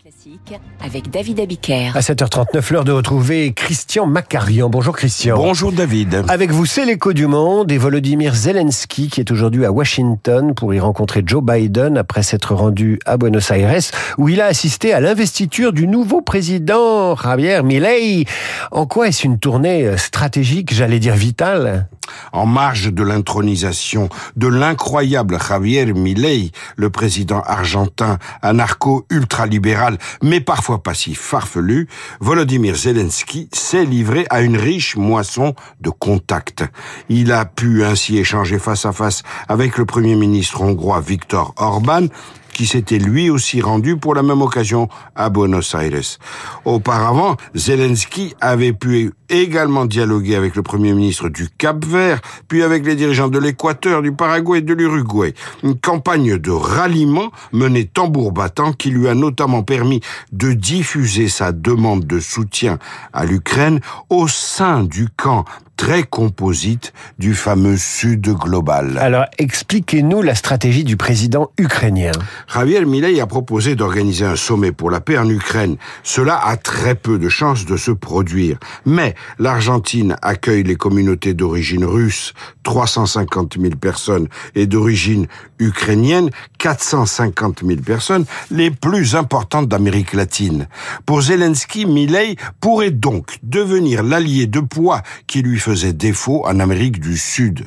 Classique avec David Abiker. À 7h39, l'heure de retrouver Christian Macarian. Bonjour Christian. Bonjour David. Avec vous, c'est l'écho du monde et Volodymyr Zelensky qui est aujourd'hui à Washington pour y rencontrer Joe Biden après s'être rendu à Buenos Aires où il a assisté à l'investiture du nouveau président Javier Milei. En quoi est-ce une tournée stratégique, j'allais dire vitale? En marge de l'intronisation de l'incroyable Javier Milei, le président argentin anarcho-ultralibéral, mais parfois passif farfelu, Volodymyr Zelensky s'est livré à une riche moisson de contacts. Il a pu ainsi échanger face à face avec le premier ministre hongrois Viktor Orban, qui s'était lui aussi rendu pour la même occasion à Buenos Aires. Auparavant, Zelensky avait pu également dialoguer avec le Premier ministre du Cap Vert, puis avec les dirigeants de l'Équateur, du Paraguay et de l'Uruguay. Une campagne de ralliement menée tambour battant qui lui a notamment permis de diffuser sa demande de soutien à l'Ukraine au sein du camp très composite du fameux Sud global. Alors, expliquez-nous la stratégie du président ukrainien. Javier Milei a proposé d'organiser un sommet pour la paix en Ukraine. Cela a très peu de chances de se produire. Mais l'Argentine accueille les communautés d'origine russe, 350 000 personnes, et d'origine ukrainienne, 450 000 personnes, les plus importantes d'Amérique latine. Pour Zelensky, Milei pourrait donc devenir l'allié de poids qui lui faisait défaut en Amérique du Sud.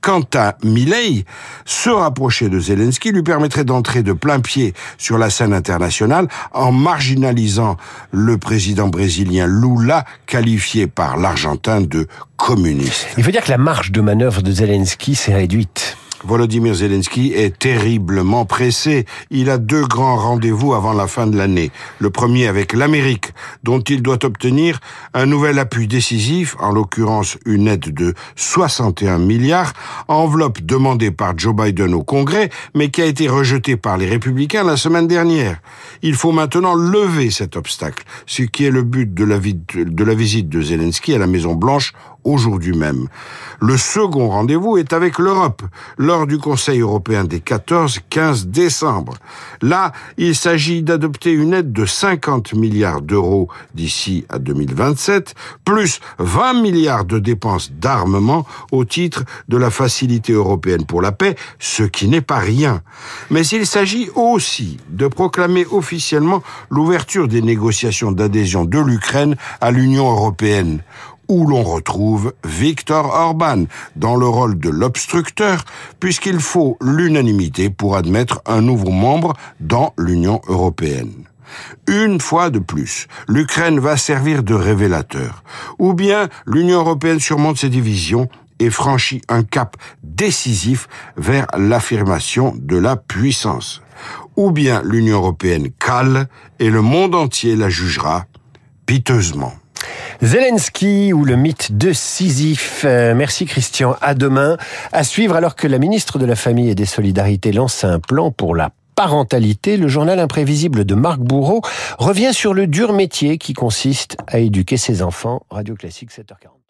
Quant à Milei, se rapprocher de Zelensky lui permettrait d'entrer de plein pied sur la scène internationale en marginalisant le président brésilien Lula, qualifié par l'Argentin de communiste. Il faut dire que la marge de manœuvre de Zelensky s'est réduite. Volodymyr Zelensky est terriblement pressé. Il a deux grands rendez-vous avant la fin de l'année. Le premier avec l'Amérique, dont il doit obtenir un nouvel appui décisif, en l'occurrence une aide de 61 milliards, enveloppe demandée par Joe Biden au Congrès, mais qui a été rejetée par les républicains la semaine dernière. Il faut maintenant lever cet obstacle, ce qui est le but de la, de visite de Zelensky à la Maison Blanche aujourd'hui même. Le second rendez-vous est avec l'Europe, lors du Conseil européen des 14-15 décembre. Là, il s'agit d'adopter une aide de 50 milliards d'euros d'ici à 2027, plus 20 milliards de dépenses d'armement au titre de la Facilité européenne pour la paix, ce qui n'est pas rien. Mais il s'agit aussi de proclamer officiellement l'ouverture des négociations d'adhésion de l'Ukraine à l'Union européenne où l'on retrouve Viktor Orban dans le rôle de l'obstructeur, puisqu'il faut l'unanimité pour admettre un nouveau membre dans l'Union européenne. Une fois de plus, l'Ukraine va servir de révélateur. Ou bien l'Union européenne surmonte ses divisions et franchit un cap décisif vers l'affirmation de la puissance. Ou bien l'Union européenne cale et le monde entier la jugera piteusement. Zelensky ou le mythe de Sisyphe. Euh, merci Christian. À demain. À suivre alors que la ministre de la Famille et des Solidarités lance un plan pour la parentalité, le journal imprévisible de Marc Bourreau revient sur le dur métier qui consiste à éduquer ses enfants. Radio Classique 7h40.